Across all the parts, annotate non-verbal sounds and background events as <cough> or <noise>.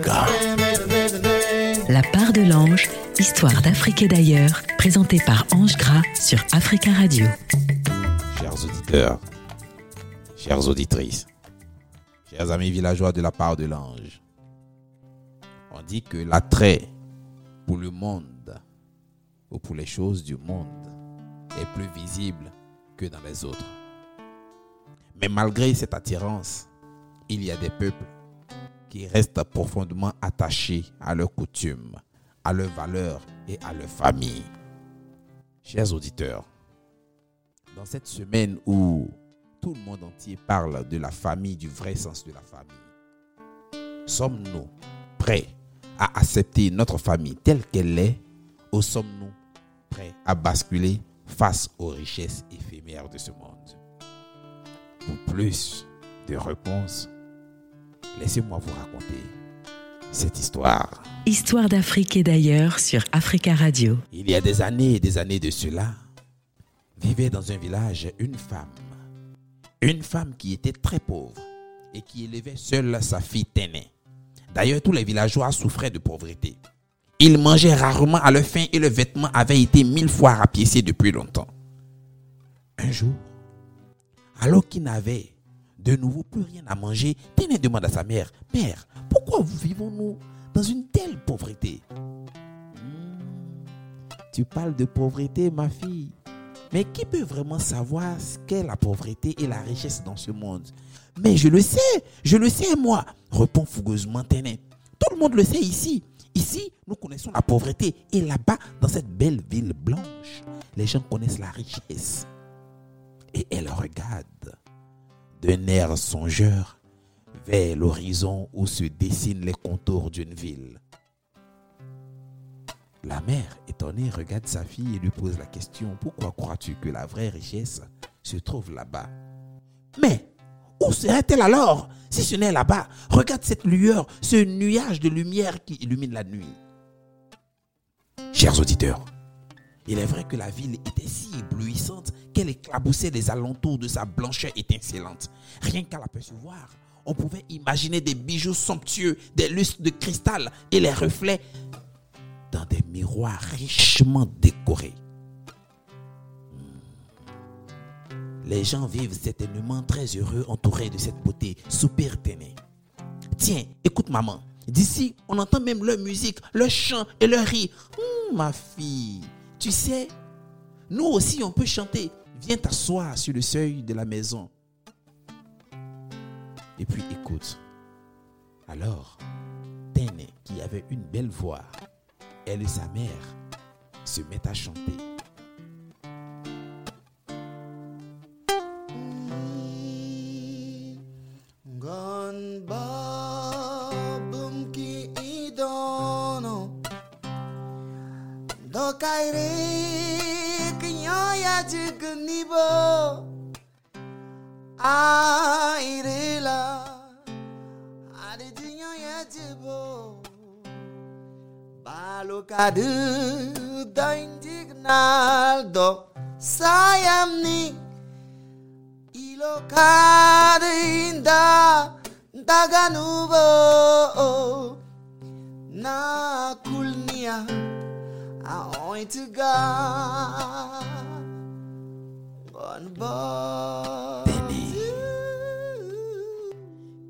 Africa. La part de l'ange, histoire d'Afrique et d'ailleurs, présentée par Ange Gras sur Africa Radio. Chers auditeurs, chères auditrices, chers amis villageois de la part de l'ange, on dit que l'attrait pour le monde ou pour les choses du monde est plus visible que dans les autres. Mais malgré cette attirance, il y a des peuples qui restent profondément attachés à leurs coutumes, à leurs valeurs et à leur famille. Chers auditeurs, dans cette semaine où tout le monde entier parle de la famille, du vrai sens de la famille, sommes-nous prêts à accepter notre famille telle qu'elle est ou sommes-nous prêts à basculer face aux richesses éphémères de ce monde? Pour plus de réponses, laissez-moi vous raconter cette histoire. Histoire d'Afrique et d'ailleurs sur Africa Radio. Il y a des années et des années de cela, vivait dans un village une femme. Une femme qui était très pauvre et qui élevait seule sa fille Téné. D'ailleurs, tous les villageois souffraient de pauvreté. Ils mangeaient rarement à leur faim et leurs vêtements avaient été mille fois rapiécés depuis longtemps. Un jour, alors qu'il n'avait de nouveau plus rien à manger, Téné demande à sa mère, Mère, pourquoi vivons-nous dans une telle pauvreté? Hmm, Tu parles de pauvreté, ma fille. Mais qui peut vraiment savoir ce qu'est la pauvreté et la richesse dans ce monde? Mais je le sais, je le sais moi, répond fougueusement Téné. Tout le monde le sait ici. Ici, nous connaissons la pauvreté et là-bas, dans cette belle ville blanche, les gens connaissent la richesse. Et elle regarde d'un air songeur vers l'horizon où se dessinent les contours d'une ville. La mère, étonnée, regarde sa fille et lui pose la question, pourquoi crois-tu que la vraie richesse se trouve là-bas? Mais où serait-elle alors si ce n'est là-bas? Regarde cette lueur, ce nuage de lumière qui illumine la nuit. Chers auditeurs, il est vrai que la ville était si éblouissante qu'elle éclaboussait les alentours de sa blancheur étincelante. Rien qu'à l'apercevoir, on pouvait imaginer des bijoux somptueux, des lustres de cristal et les reflets dans des miroirs richement décorés. Hmm. Les gens vivent certainement très heureux entourés de cette beauté super ténée. Tiens, écoute maman. D'ici, on entend même leur musique, leur chant et leur rire. Hum, ma fille, tu sais, nous aussi on peut chanter. Viens t'asseoir sur le seuil de la maison. Et puis écoute. Alors, Téné, qui avait une belle voix, elle et sa mère se mettent à chanter. 가죽 끈 입어. 아이를 아 아르지녀야 집어. 말로 가득 더인직 날도 사얌니. 이로 가르인다. 다가 누워 나 굴니야. 아 오이트가.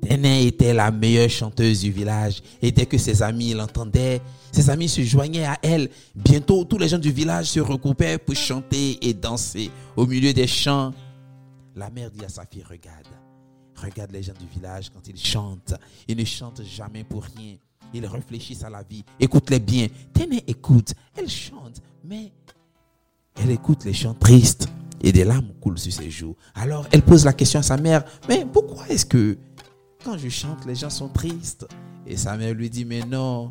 Téné était la meilleure chanteuse du village. Et dès que ses amis l'entendaient, ses amis se joignaient à elle. Bientôt, tous les gens du village se regroupaient pour chanter et danser au milieu des chants. La mère dit à sa fille, regarde, regarde les gens du village quand ils chantent. Ils ne chantent jamais pour rien. Ils réfléchissent à la vie. Écoute-les bien. Téné écoute. Elle chante, mais elle écoute les chants tristes et des larmes coulent sur ses joues. Alors elle pose la question à sa mère, mais pourquoi est-ce que quand je chante, les gens sont tristes? Et sa mère lui dit, mais non,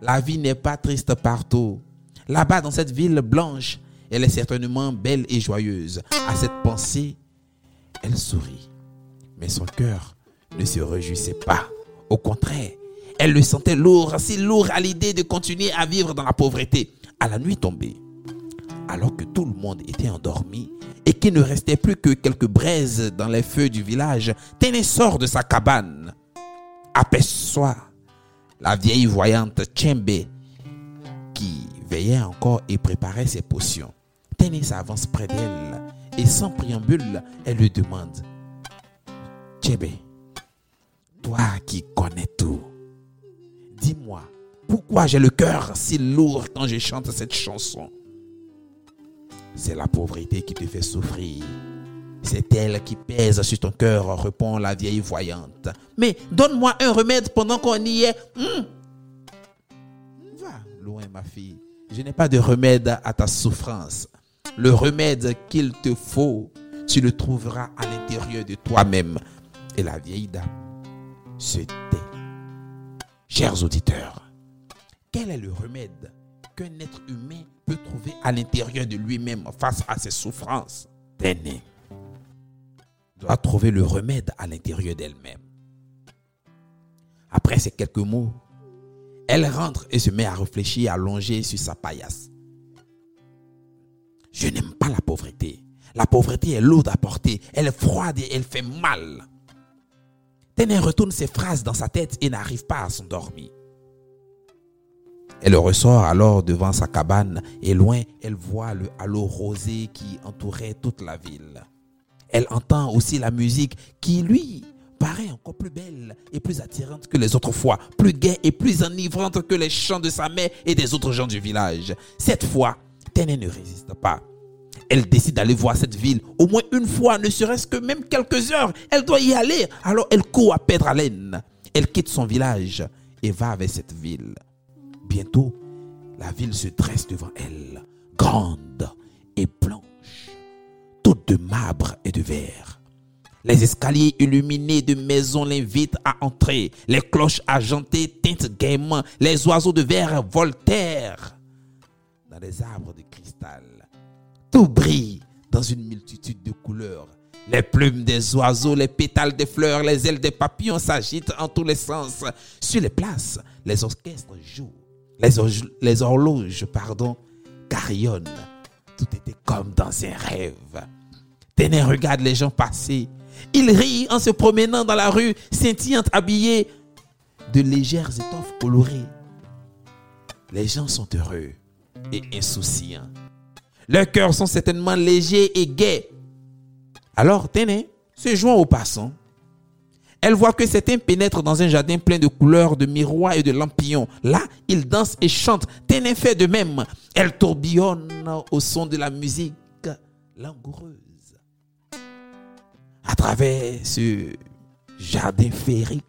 la vie n'est pas triste partout. Là-bas, dans cette ville blanche, elle est certainement belle et joyeuse. À cette pensée, elle sourit. Mais son cœur ne se réjouissait pas. Au contraire, elle le sentait lourd, si lourd à l'idée de continuer à vivre dans la pauvreté. À la nuit tombée, alors que tout le monde était endormi et qu'il ne restait plus que quelques braises dans les feux du village, Téné sort de sa cabane, aperçoit la vieille voyante Tchembe, qui veillait encore et préparait ses potions. Téné s'avance près d'elle et sans préambule, elle lui demande Tchembe, toi qui connais tout, dis-moi, pourquoi j'ai le cœur si lourd quand je chante cette chanson? C'est la pauvreté qui te fait souffrir. C'est elle qui pèse sur ton cœur, répond la vieille voyante. Mais donne-moi un remède pendant qu'on y est. Hum. Va loin, ma fille. Je n'ai pas de remède à ta souffrance. Le remède qu'il te faut, tu le trouveras à l'intérieur de toi-même. Et la vieille dame se tait. Chers auditeurs, quel est le remède qu'un être humain peut trouver à l'intérieur de lui-même face à ses souffrances Téné doit trouver le remède à l'intérieur d'elle-même. Après ces quelques mots, elle rentre et se met à réfléchir allongée sur sa paillasse. Je n'aime pas la pauvreté. La pauvreté est lourde à porter, elle est froide et elle fait mal. Téné retourne ses phrases dans sa tête et n'arrive pas à s'endormir. Elle ressort alors devant sa cabane et loin, elle voit le halo rosé qui entourait toute la ville. Elle entend aussi la musique qui, lui, paraît encore plus belle et plus attirante que les autres fois, plus gaie et plus enivrante que les chants de sa mère et des autres gens du village. Cette fois, Téné ne résiste pas. Elle décide d'aller voir cette ville au moins une fois, ne serait-ce que même quelques heures. Elle doit y aller. Alors elle court à perdre haleine. Elle quitte son village et va vers cette ville. Bientôt, la ville se dresse devant elle, grande et blanche, toute de marbre et de verre. Les escaliers illuminés de maisons l'invitent à entrer. Les cloches argentées tintent gaiement. Les oiseaux de verre voltairent dans les arbres de cristal. Tout brille dans une multitude de couleurs. Les plumes des oiseaux, les pétales des fleurs, les ailes des papillons s'agitent en tous les sens. Sur les places, les orchestres jouent. Les, horloges, pardon, carillonnent. Tout était comme dans un rêve. Téné regarde les gens passer. Il rit en se promenant dans la rue, scintillante, habillés de légères étoffes colorées. Les gens sont heureux et insouciants. Leurs cœurs sont certainement légers et gais. Alors Téné se joint aux passants. Elle voit que certains pénètrent dans un jardin plein de couleurs, de miroirs et de lampions. Là, ils dansent et chantent. Téné fait de même. Elle tourbillonne au son de la musique langoureuse. À travers ce jardin féerique,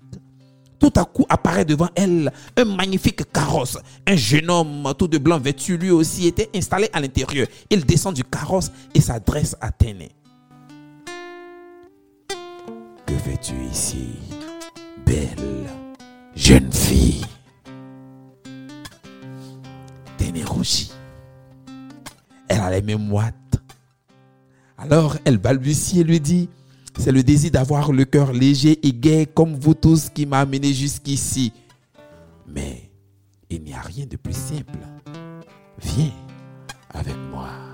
tout à coup apparaît devant elle un magnifique carrosse. Un jeune homme tout de blanc vêtu lui aussi était installé à l'intérieur. Il descend du carrosse et s'adresse à Téné. Que fais-tu ici, belle jeune fille rougit. Elle a les mêmes moites. Alors elle balbutie et lui dit c'est le désir d'avoir le cœur léger et gai comme vous tous qui m'a amené jusqu'ici. Mais il n'y a rien de plus simple. Viens avec moi.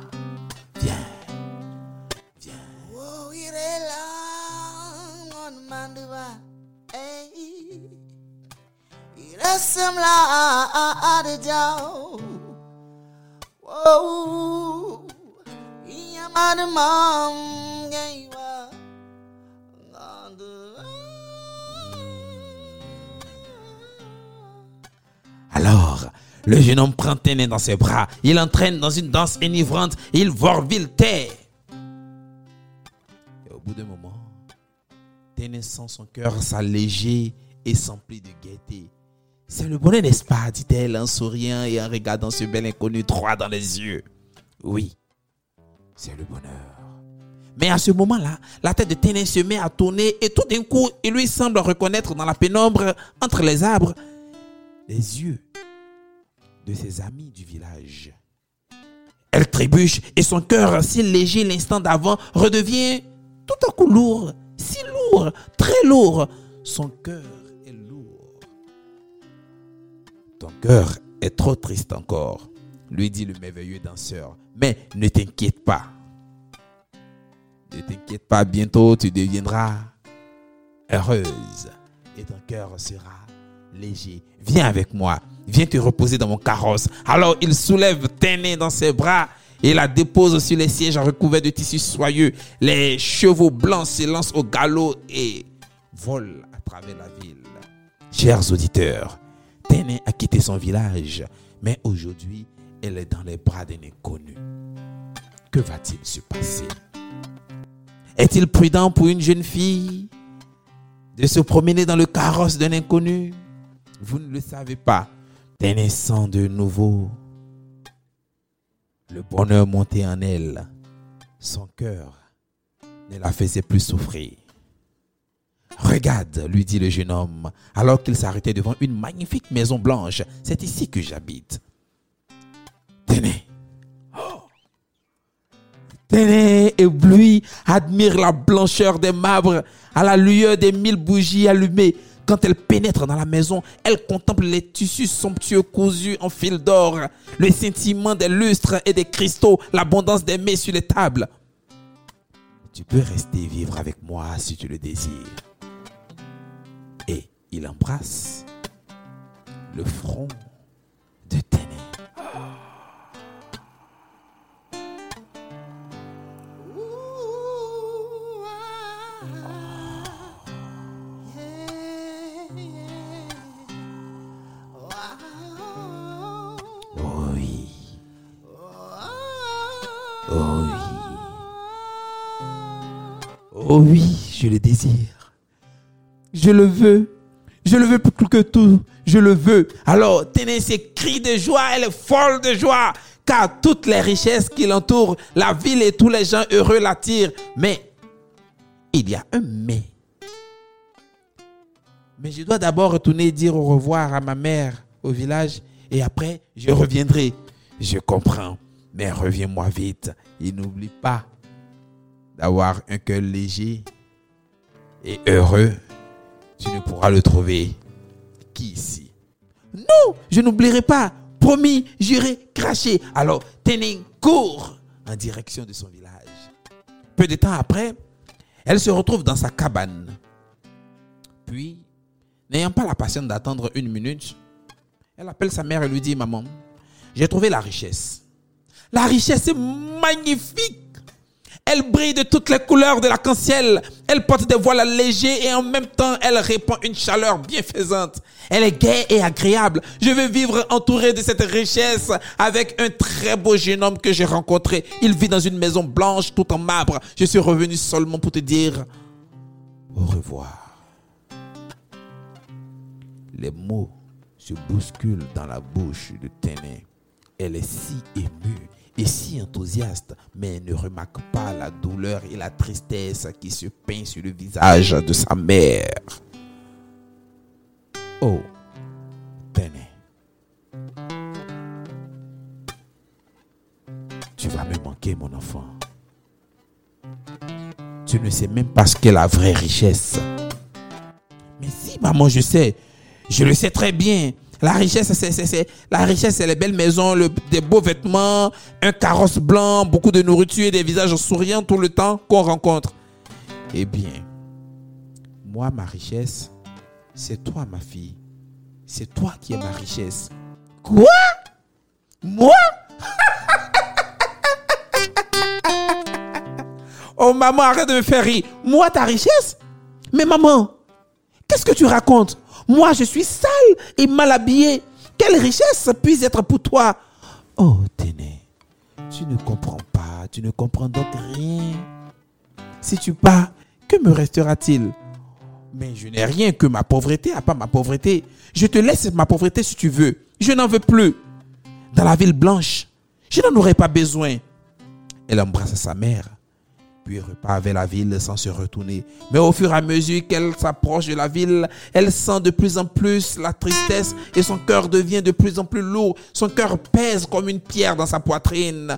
Gaiwa. Alors, le jeune homme prend Téné dans ses bras. Il entraîne dans une danse enivrante. Il vorvilte. Et au bout d'un moment, Téné sent son cœur s'alléger et s'emplit de gaieté. C'est le bonheur, n'est-ce pas? dit-elle en souriant et en regardant ce bel inconnu droit dans les yeux. Oui, c'est le bonheur. Mais à ce moment-là, la tête de Téné se met à tourner et tout d'un coup, il lui semble reconnaître dans la pénombre, entre les arbres, les yeux de ses amis du village. Elle trébuche et son cœur, si léger l'instant d'avant, redevient tout à coup lourd, si lourd, très lourd. Son cœur est lourd. Ton cœur est trop triste encore, lui dit le merveilleux danseur. Mais ne t'inquiète pas. Ne t'inquiète pas, bientôt tu deviendras heureuse et ton cœur sera léger. Viens avec moi. Viens te reposer dans mon carrosse. Alors il soulève Téné dans ses bras et la dépose sur les sièges recouverts de tissus soyeux. Les chevaux blancs se lancent au galop et volent à travers la ville. Chers auditeurs, Téné a quitté son village, mais aujourd'hui, elle est dans les bras d'un inconnu. Que va-t-il se passer? Est-il prudent pour une jeune fille de se promener dans le carrosse d'un inconnu? Vous ne le savez pas. Téné sent de nouveau le bonheur montait en elle. Son cœur ne la faisait plus souffrir. Regarde, lui dit le jeune homme, alors qu'il s'arrêtait devant une magnifique maison blanche. C'est ici que j'habite. Tenez. Oh. Tenez, ébloui, admire la blancheur des marbres à la lueur des mille bougies allumées. Quand elle pénètre dans la maison, elle contemple les tissus somptueux cousus en fil d'or, le scintillement des lustres et des cristaux, l'abondance des mets sur les tables. Tu peux rester vivre avec moi si tu le désires. Et il embrasse le front de Téné. Oui, oh oui, oh oui, je le désire. Je le veux. Je le veux plus que tout. Je le veux. Alors, tenez ces cris de joie. Elle est folle de joie. Car toutes les richesses qui l'entourent, la ville et tous les gens heureux l'attirent. Mais, il y a un mais. Mais je dois d'abord retourner dire au revoir à ma mère village. Et après, je reviendrai. Je comprends. Mais reviens-moi vite. Et n'oublie pas d'avoir un cœur léger et heureux tu ne pourras le trouver qu'ici. Non, je n'oublierai pas. Promis, j'irai cracher. Alors, Téné court en direction de son village. Peu de temps après, elle se retrouve dans sa cabane. Puis, n'ayant pas la patience d'attendre une minute, elle appelle sa mère et lui dit, maman, j'ai trouvé la richesse. La richesse est magnifique. Elle brille de toutes les couleurs de l'arc-en-ciel. Elle porte des voiles légers et en même temps, elle répand une chaleur bienfaisante. Elle est gaie et agréable. Je veux vivre entouré de cette richesse avec un très beau jeune homme que j'ai rencontré. Il vit dans une maison blanche tout en marbre. Je suis revenu seulement pour te dire au revoir. Les mots se bousculent dans la bouche de Téné. Elle est si émue et si enthousiaste, mais ne remarque pas la douleur et la tristesse qui se peint sur le visage de sa mère. Oh, Téné. Tu vas me manquer, mon enfant. Tu ne sais même pas ce qu'est la vraie richesse. Mais si, maman, je sais. Je le sais très bien. La richesse, c'est, la richesse, c'est les belles maisons, le- des beaux vêtements, un carrosse blanc, beaucoup de nourriture et des visages souriants tout le temps qu'on rencontre. Eh bien, moi, ma richesse, c'est toi, ma fille. C'est toi qui es ma richesse. Quoi? Moi? <laughs> Oh, maman, arrête de me faire rire. Moi, ta richesse? Mais maman, Qu'est-ce que tu racontes? Moi, je suis sale et mal habillé. Quelle richesse puisse être pour toi? Oh, Téné, tu ne comprends pas. Tu ne comprends donc rien. Si tu pars, que me restera-t-il? Mais je n'ai rien que ma pauvreté, à part ma pauvreté. Je te laisse ma pauvreté si tu veux. Je n'en veux plus. Dans la ville blanche, je n'en aurais pas besoin. Elle embrasse sa mère puis repart vers la ville sans se retourner. Mais au fur et à mesure qu'elle s'approche de la ville, elle sent de plus en plus la tristesse et son cœur devient de plus en plus lourd. Son cœur pèse comme une pierre dans sa poitrine.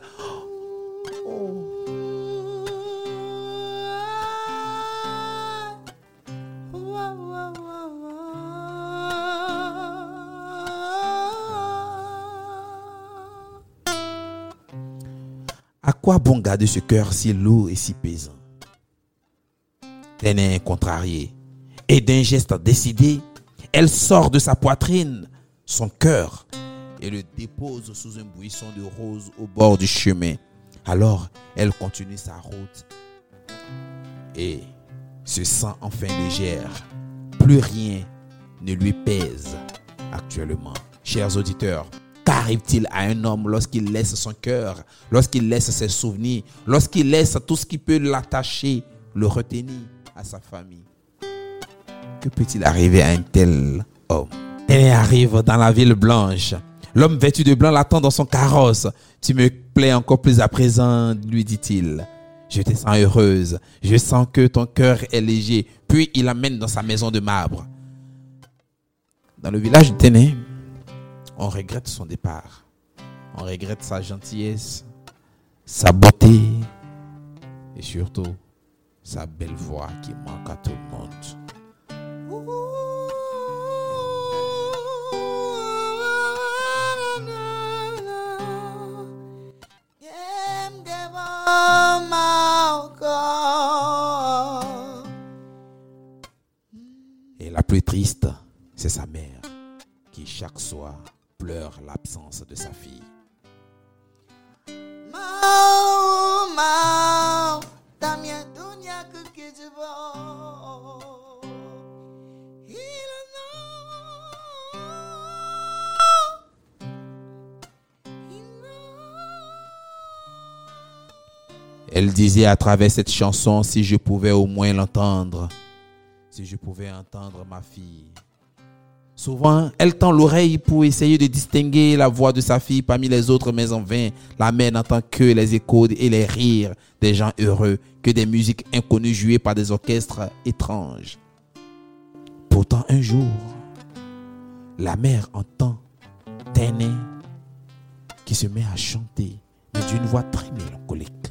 Quoi bon garder ce cœur si lourd et si pesant? Téné contrarié et d'un geste décidé, Elle sort de sa poitrine son cœur et le dépose sous un buisson de roses au bord du chemin. Alors, elle continue sa route et se sent enfin légère. Plus rien ne lui pèse actuellement. Chers auditeurs, qu'arrive-t-il à un homme lorsqu'il laisse son cœur, lorsqu'il laisse ses souvenirs, lorsqu'il laisse tout ce qui peut l'attacher, le retenir à sa famille? Que peut-il arriver à un tel homme? Elle arrive dans la ville blanche. L'homme vêtu de blanc l'attend dans son carrosse. Tu me plais encore plus à présent, lui dit-il. Je te sens heureuse. Je sens que ton cœur est léger. Puis il l'amène dans sa maison de marbre. Dans le village de Téné, on regrette son départ. On regrette sa gentillesse, sa beauté et surtout sa belle voix qui manque à tout le monde. Et la plus triste, c'est sa mère qui chaque soir pleure l'absence de sa fille. Elle disait à travers cette chanson, si je pouvais au moins l'entendre, si je pouvais entendre ma fille. Souvent, elle tend l'oreille pour essayer de distinguer la voix de sa fille parmi les autres, mais en vain, la mère n'entend que les échos et les rires des gens heureux, que des musiques inconnues jouées par des orchestres étranges. Pourtant, un jour, la mère entend Téné qui se met à chanter, mais d'une voix très mélancolique.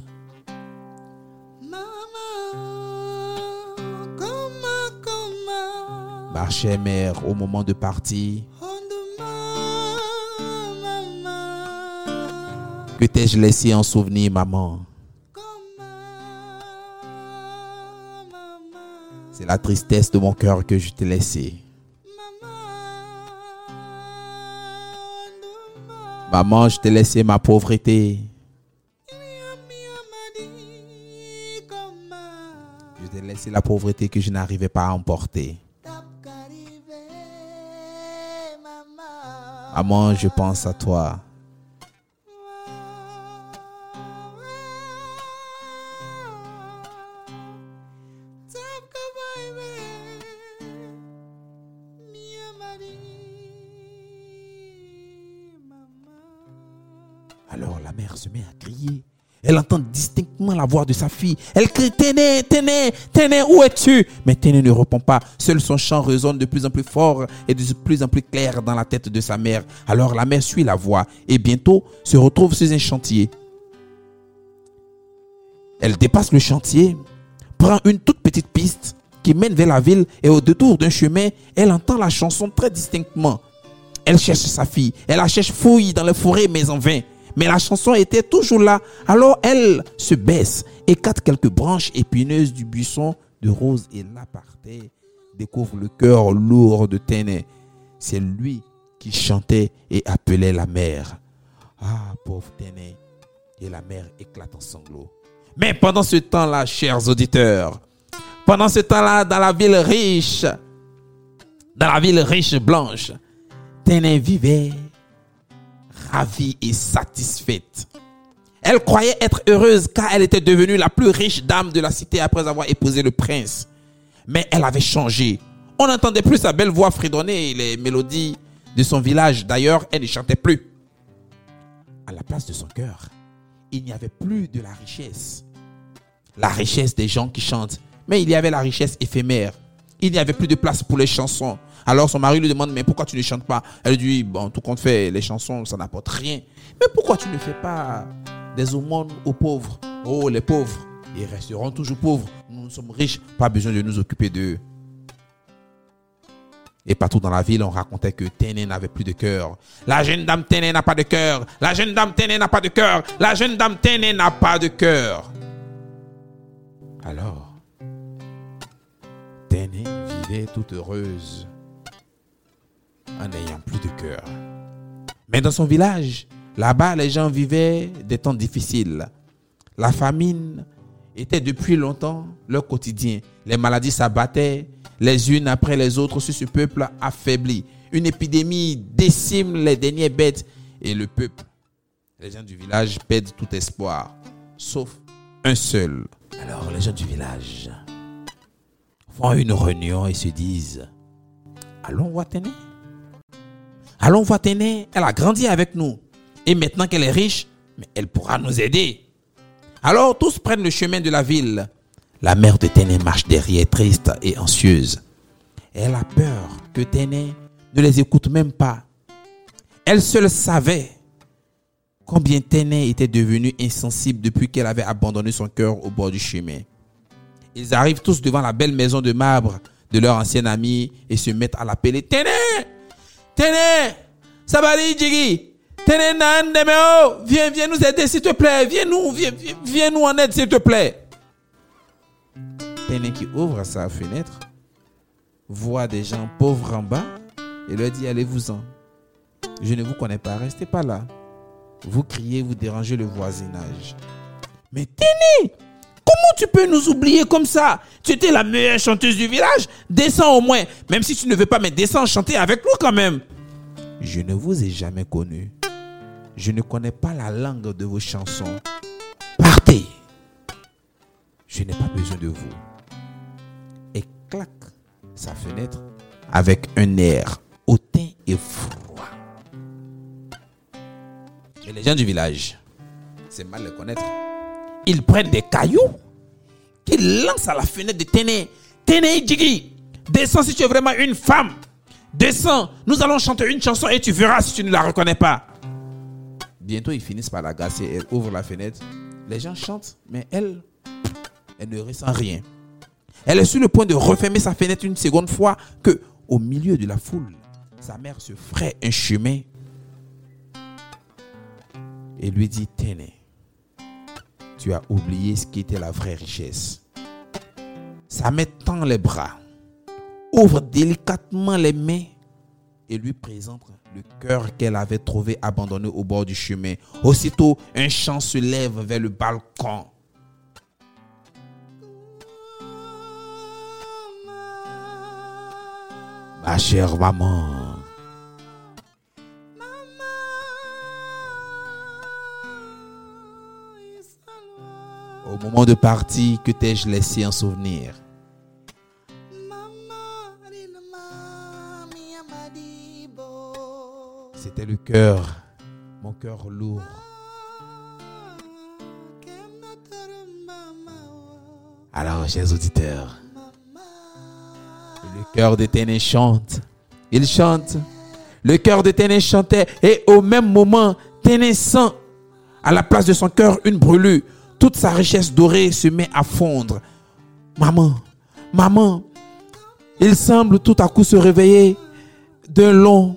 Ma chère mère, au moment de partir, que t'ai-je laissé en souvenir, maman? C'est la tristesse de mon cœur que je t'ai laissé. Maman, je t'ai laissé ma pauvreté. Je t'ai laissé la pauvreté que je n'arrivais pas à emporter. Maman, je pense à toi. La voix de sa fille. Elle crie Téné, Téné, Téné, où es-tu? Mais Téné ne répond pas. Seul son chant résonne de plus en plus fort et de plus en plus clair dans la tête de sa mère. Alors la mère suit la voix et bientôt se retrouve sur un chantier. Elle dépasse le chantier, prend une toute petite piste qui mène vers la ville et au détour d'un chemin, elle entend la chanson très distinctement. Elle cherche sa fille, elle la cherche fouille dans les forêts mais en vain. Mais la chanson était toujours là. Alors elle se baisse, écarte quelques branches épineuses du buisson de rose et là découvre le cœur lourd de Téné. C'est lui qui chantait et appelait la mère. Ah, pauvre Téné. Et la mère éclate en sanglots. Mais pendant ce temps-là, chers auditeurs, pendant ce temps-là, dans la ville riche, dans la ville riche blanche, Téné vivait ravie et satisfaite. Elle croyait être heureuse car elle était devenue la plus riche dame de la cité après avoir épousé le prince. Mais elle avait changé. On n'entendait plus sa belle voix fredonner les mélodies de son village. D'ailleurs, elle ne chantait plus. À la place de son cœur, il n'y avait plus de la richesse. La richesse des gens qui chantent. Mais il y avait la richesse éphémère. Il n'y avait plus de place pour les chansons. Alors son mari lui demande, mais pourquoi tu ne chantes pas? Elle dit, bon, tout compte fait, les chansons, ça n'apporte rien. Mais pourquoi tu ne fais pas des aumônes aux pauvres? Oh, les pauvres, ils resteront toujours pauvres. Nous sommes riches, pas besoin de nous occuper d'eux. Et partout dans la ville, on racontait que Téné n'avait plus de cœur. La jeune dame Téné n'a pas de cœur. La jeune dame Téné n'a pas de cœur. La jeune dame Téné n'a pas de cœur. Alors, Vivait toute heureuse en n'ayant plus de cœur. Mais dans son village, là-bas, les gens vivaient des temps difficiles. La famine était depuis longtemps leur quotidien. Les maladies s'abattaient les unes après les autres sur ce peuple affaibli. Une épidémie décime les dernières bêtes et le peuple. Les gens du village perdent tout espoir, sauf un seul. Alors les gens du village font une réunion et se disent Allons voir Téné. Allons voir Téné. Elle a grandi avec nous. Et maintenant qu'elle est riche, elle pourra nous aider. Alors tous prennent le chemin de la ville. La mère de Téné marche derrière, triste et anxieuse. Elle a peur que Téné ne les écoute même pas. Elle seule savait combien Téné était devenue insensible depuis qu'elle avait abandonné son cœur au bord du chemin. Ils arrivent tous devant la belle maison de marbre de leur ancien ami et se mettent à l'appeler Téné Téné Sabali Djigi Téné Nan Demeo Viens, viens nous aider s'il te plaît Viens nous, viens, viens, nous en aide s'il te plaît Téné qui ouvre sa fenêtre voit des gens pauvres en bas et leur dit allez-vous-en. Je ne vous connais pas, restez pas là. Vous criez, vous dérangez le voisinage. Mais Téné, comment tu peux nous oublier comme ça? Tu étais la meilleure chanteuse du village. Descends au moins. Même si tu ne veux pas, mais descends chanter avec nous quand même. Je ne vous ai jamais connu. Je ne connais pas la langue de vos chansons. Partez. Je n'ai pas besoin de vous. Et claque sa fenêtre avec un air hautain et froid. Et les gens du village, c'est mal les connaître, ils prennent des cailloux qu'ils lancent à la fenêtre de Téné. Téné Djigi, descends si tu es vraiment une femme. Descends, nous allons chanter une chanson et tu verras si tu ne la reconnais pas. Bientôt, ils finissent par la gasser. Elle ouvre la fenêtre. Les gens chantent, mais elle, elle ne ressent rien. Elle est sur le point de refermer sa fenêtre une seconde fois que, au milieu de la foule, sa mère se ferait un chemin et lui dit Téné, tu as oublié ce qui était la vraie richesse. Sa mère tend les bras, ouvre délicatement les mains et lui présente le cœur qu'elle avait trouvé abandonné au bord du chemin. Aussitôt, un chant se lève vers le balcon. Ma chère maman, au moment de partir, que t'ai-je laissé en souvenir? C'était le cœur, mon cœur lourd. Alors, chers auditeurs, le cœur de Téné chante. Il chante. Le cœur de Téné chantait et au même moment, Téné sent à la place de son cœur une brûlure. Toute sa richesse dorée se met à fondre. Maman, maman, il semble tout à coup se réveiller d'un long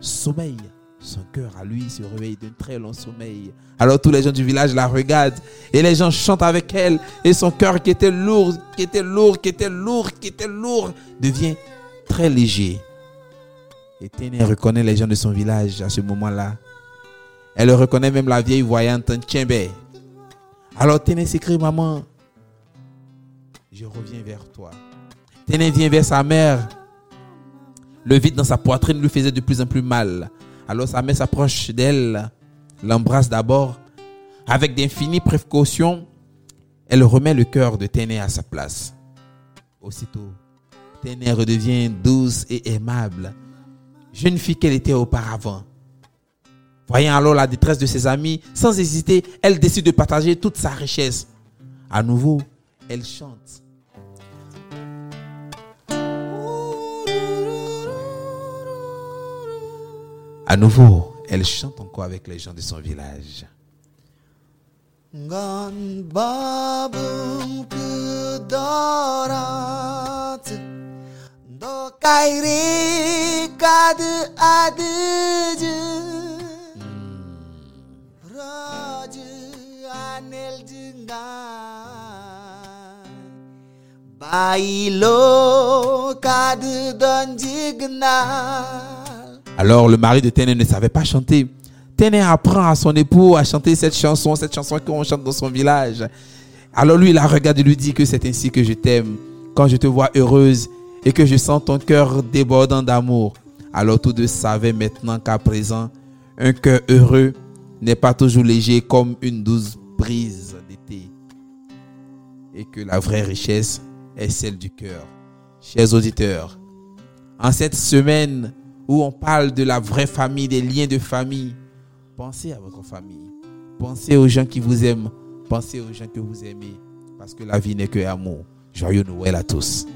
sommeil. Son cœur à lui se réveille d'un très long sommeil. Alors tous les gens du village la regardent et les gens chantent avec elle et son cœur qui était lourd, qui était lourd, qui était lourd, qui était lourd devient très léger. Et Téné reconnaît les gens de son village à ce moment-là. Elle reconnaît même la vieille voyante Tchembe. Alors Téné s'écrit maman, je reviens vers toi. Téné vient vers sa mère. Le vide dans sa poitrine lui faisait de plus en plus mal. Alors sa mère s'approche d'elle, l'embrasse d'abord. Avec d'infinies précautions, elle remet le cœur de Téné à sa place. Aussitôt, Téné redevient douce et aimable, jeune fille qu'elle était auparavant. Voyant alors la détresse de ses amis, sans hésiter, elle décide de partager toute sa richesse. À nouveau, elle chante. À nouveau, elle chante encore avec les gens de son village. Alors le mari de Téné ne savait pas chanter. Téné apprend à son époux à chanter cette chanson, cette chanson qu'on chante dans son village. Alors lui, il la regarde et lui dit que c'est ainsi que je t'aime, quand je te vois heureuse et que je sens ton cœur débordant d'amour. Alors tous deux savaient maintenant qu'à présent, un cœur heureux n'est pas toujours léger comme une douce brise d'été. Et que la vraie richesse est celle du cœur. Chers auditeurs, en cette semaine où on parle de la vraie famille, des liens de famille, pensez à votre famille. Pensez aux gens qui vous aiment. Pensez aux gens que vous aimez. Parce que la vie n'est que amour. Joyeux Noël à tous.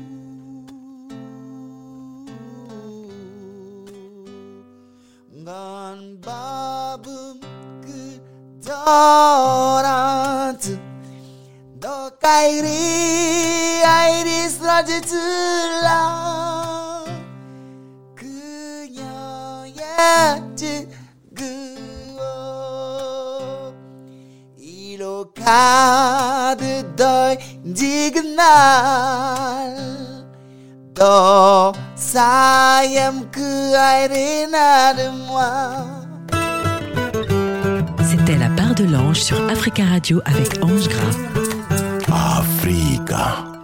ku dorant do kairi iris rajitula 그녀의 지그워 이로 가득 덜 지근 날또 사염 그 아이를 나름와 C'était La part de l'ange sur Africa Radio avec Ange Gras. Africa.